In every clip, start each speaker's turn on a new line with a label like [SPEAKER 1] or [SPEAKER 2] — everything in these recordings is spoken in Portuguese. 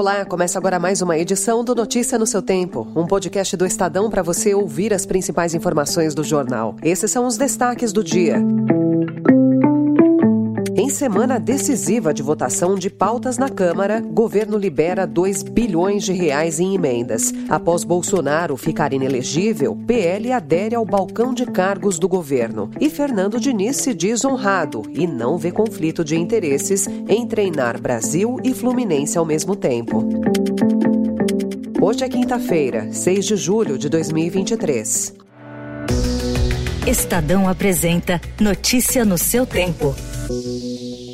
[SPEAKER 1] Olá, começa agora mais uma edição do Notícia no seu Tempo, um podcast do Estadão para você ouvir as principais informações do jornal. Esses são os destaques do dia. Em semana decisiva de votação de pautas na Câmara, governo libera 2 bilhões de reais em emendas. Após Bolsonaro ficar inelegível, PL adere ao balcão de cargos do governo. E Fernando Diniz se diz honrado e não vê conflito de interesses em treinar Brasil e Fluminense ao mesmo tempo. Hoje é quinta-feira, 6 de julho de 2023.
[SPEAKER 2] Estadão apresenta Notícia no seu tempo. Thank you.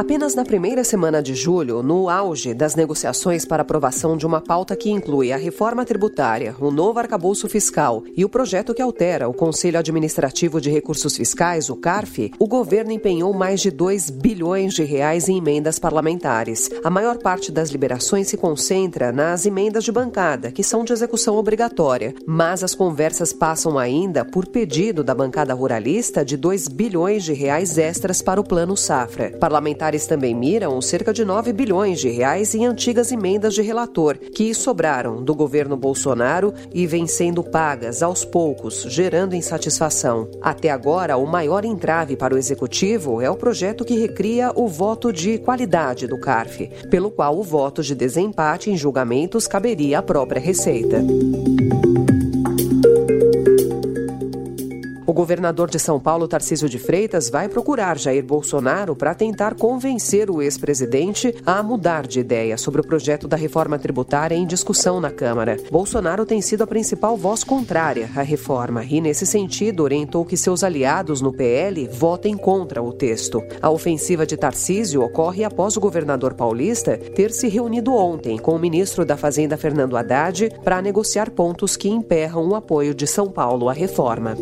[SPEAKER 1] Apenas na primeira semana de julho, no auge das negociações para aprovação de uma pauta que inclui a reforma tributária, o novo arcabouço fiscal e o projeto que altera o Conselho Administrativo de Recursos Fiscais, o CARF, o governo empenhou mais de 2 bilhões de reais em emendas parlamentares. A maior parte das liberações se concentra nas emendas de bancada, que são de execução obrigatória, mas as conversas passam ainda por pedido da bancada ruralista de 2 bilhões de reais extras para o Plano Safra. Parlamentares parlamentares também miram cerca de 9 bilhões de reais em antigas emendas de relator, que sobraram do governo Bolsonaro e vêm sendo pagas aos poucos, gerando insatisfação. Até agora, o maior entrave para o executivo é o projeto que recria o voto de qualidade do CARF, pelo qual o voto de desempate em julgamentos caberia à própria Receita. Governador de São Paulo, Tarcísio de Freitas, vai procurar Jair Bolsonaro para tentar convencer o ex-presidente a mudar de ideia sobre o projeto da reforma tributária em discussão na Câmara. Bolsonaro tem sido a principal voz contrária à reforma e, nesse sentido, orientou que seus aliados no PL votem contra o texto. A ofensiva de Tarcísio ocorre após o governador paulista ter se reunido ontem com o ministro da Fazenda, Fernando Haddad, para negociar pontos que emperram o apoio de São Paulo à reforma.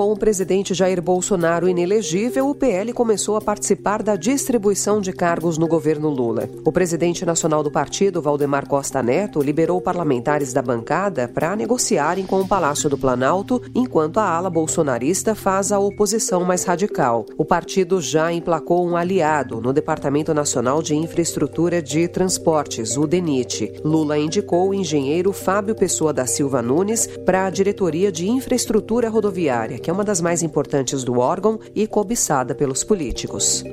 [SPEAKER 1] Com o presidente Jair Bolsonaro inelegível, o PL começou a participar da distribuição de cargos no governo Lula. O presidente nacional do partido, Valdemar Costa Neto, liberou parlamentares da bancada para negociarem com o Palácio do Planalto, enquanto a ala bolsonarista faz a oposição mais radical. O partido já emplacou um aliado no Departamento Nacional de Infraestrutura de Transportes, o DENIT. Lula indicou o engenheiro Fábio Pessoa da Silva Nunes para a diretoria de infraestrutura rodoviária que é uma das mais importantes do órgão e cobiçada pelos políticos.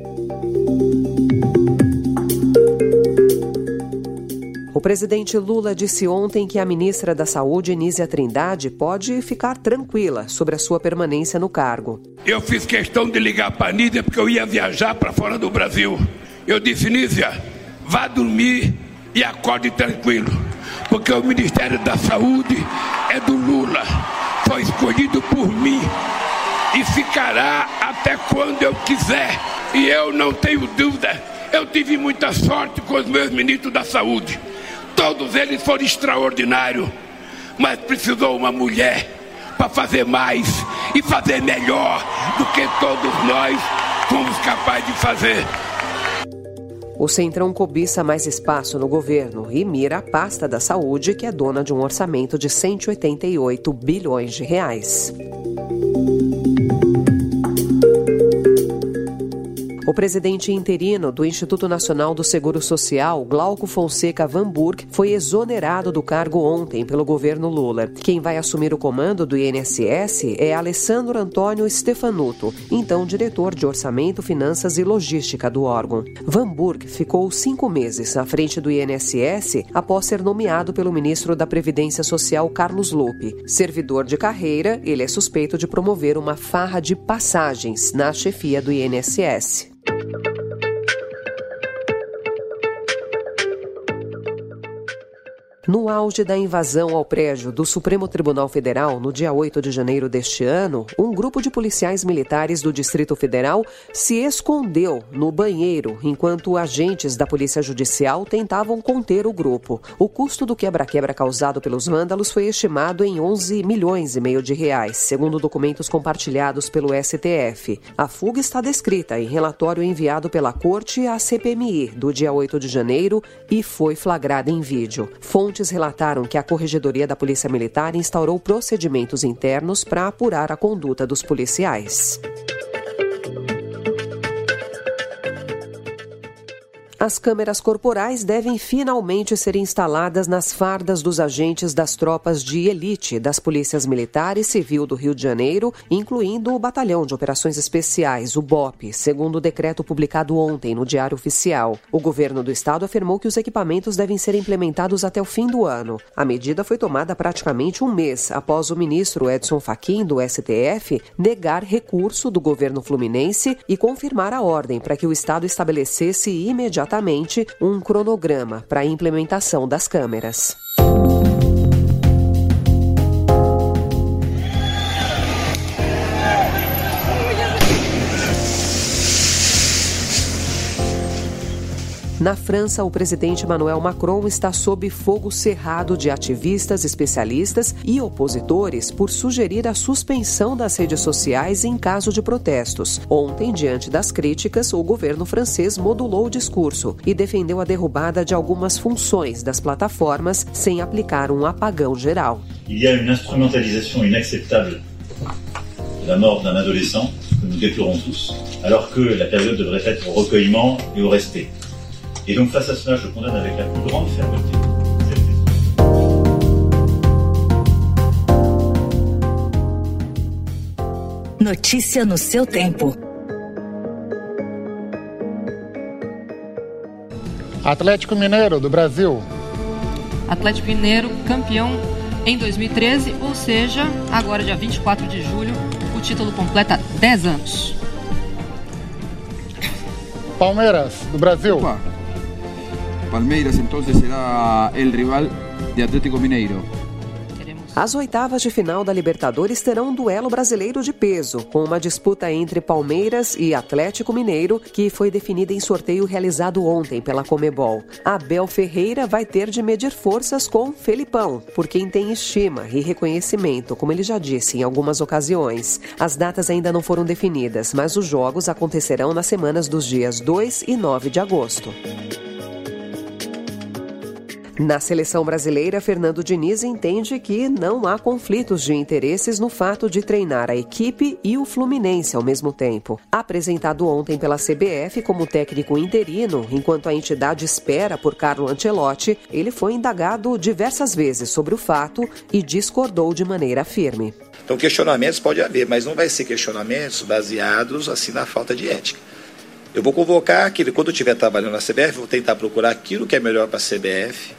[SPEAKER 1] O presidente Lula disse ontem que a ministra da Saúde, Nízia Trindade, pode ficar tranquila sobre a sua permanência no cargo.
[SPEAKER 3] Eu fiz questão de ligar para a Nízia porque eu ia viajar para fora do Brasil. Eu disse, Nízia, vá dormir e acorde tranquilo, porque o Ministério da Saúde é do Lula foi escolhido por mim e ficará até quando eu quiser. E eu não tenho dúvida, eu tive muita sorte com os meus ministros da saúde. Todos eles foram extraordinários, mas precisou uma mulher para fazer mais e fazer melhor do que todos nós fomos capazes de fazer.
[SPEAKER 1] O Centrão cobiça mais espaço no governo e mira a pasta da saúde, que é dona de um orçamento de 188 bilhões de reais. Presidente interino do Instituto Nacional do Seguro Social, Glauco Fonseca Van Burg, foi exonerado do cargo ontem pelo governo Lula. Quem vai assumir o comando do INSS é Alessandro Antônio Stefanuto, então diretor de Orçamento, Finanças e Logística do órgão. Van Burg ficou cinco meses à frente do INSS após ser nomeado pelo ministro da Previdência Social, Carlos Lupe. Servidor de carreira, ele é suspeito de promover uma farra de passagens na chefia do INSS. No auge da invasão ao prédio do Supremo Tribunal Federal, no dia 8 de janeiro deste ano, um grupo de policiais militares do Distrito Federal se escondeu no banheiro enquanto agentes da Polícia Judicial tentavam conter o grupo. O custo do quebra-quebra causado pelos vândalos foi estimado em 11 milhões e meio de reais, segundo documentos compartilhados pelo STF. A fuga está descrita em relatório enviado pela Corte à CPMI do dia 8 de janeiro e foi flagrada em vídeo. Fonte Fontes relataram que a Corregedoria da Polícia Militar instaurou procedimentos internos para apurar a conduta dos policiais. As câmeras corporais devem finalmente ser instaladas nas fardas dos agentes das tropas de elite das polícias militar e civil do Rio de Janeiro, incluindo o Batalhão de Operações Especiais, o BOP, segundo o decreto publicado ontem no Diário Oficial. O governo do estado afirmou que os equipamentos devem ser implementados até o fim do ano. A medida foi tomada praticamente um mês após o ministro Edson Fachin, do STF, negar recurso do governo fluminense e confirmar a ordem para que o estado estabelecesse imediatamente imediatamente um cronograma para a implementação das câmeras. Na França, o presidente Emmanuel Macron está sob fogo cerrado de ativistas, especialistas e opositores por sugerir a suspensão das redes sociais em caso de protestos. Ontem, diante das críticas, o governo francês modulou o discurso e defendeu a derrubada de algumas funções das plataformas sem aplicar um apagão geral.
[SPEAKER 4] Il y a une instrumentalisation inacceptable de la mort d'un adolescent que nous déplorons tous, alors que la période devrait être au recueillement et au respect. Et donc face à cela, je condamne avec la plus grande fermeté.
[SPEAKER 2] Notícia no seu tempo.
[SPEAKER 5] Atlético Mineiro do Brasil.
[SPEAKER 6] Atlético Mineiro campeão em 2013, ou seja, agora dia 24 de julho, o título completa 10 anos.
[SPEAKER 5] Palmeiras do Brasil.
[SPEAKER 7] Opa. Palmeiras entonces será el rival de Atlético Mineiro.
[SPEAKER 1] As oitavas de final da Libertadores terão um duelo brasileiro de peso, com uma disputa entre Palmeiras e Atlético Mineiro, que foi definida em sorteio realizado ontem pela Comebol. Abel Ferreira vai ter de medir forças com Felipão, por quem tem estima e reconhecimento, como ele já disse em algumas ocasiões. As datas ainda não foram definidas, mas os jogos acontecerão nas semanas dos dias 2 e 9 de agosto. Na seleção brasileira, Fernando Diniz entende que não há conflitos de interesses no fato de treinar a equipe e o Fluminense ao mesmo tempo. Apresentado ontem pela CBF como técnico interino, enquanto a entidade espera por Carlo Ancelotti, ele foi indagado diversas vezes sobre o fato e discordou de maneira firme.
[SPEAKER 8] Então, questionamentos pode haver, mas não vai ser questionamentos baseados assim na falta de ética. Eu vou convocar aquele, quando eu estiver trabalhando na CBF, vou tentar procurar aquilo que é melhor para a CBF,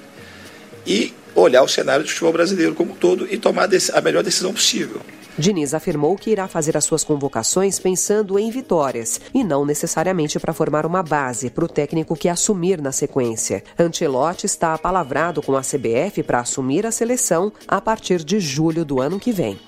[SPEAKER 8] e olhar o cenário do futebol brasileiro como um todo e tomar a melhor decisão possível.
[SPEAKER 1] Diniz afirmou que irá fazer as suas convocações pensando em vitórias e não necessariamente para formar uma base para o técnico que assumir na sequência. Ancelotti está apalavrado com a CBF para assumir a seleção a partir de julho do ano que vem.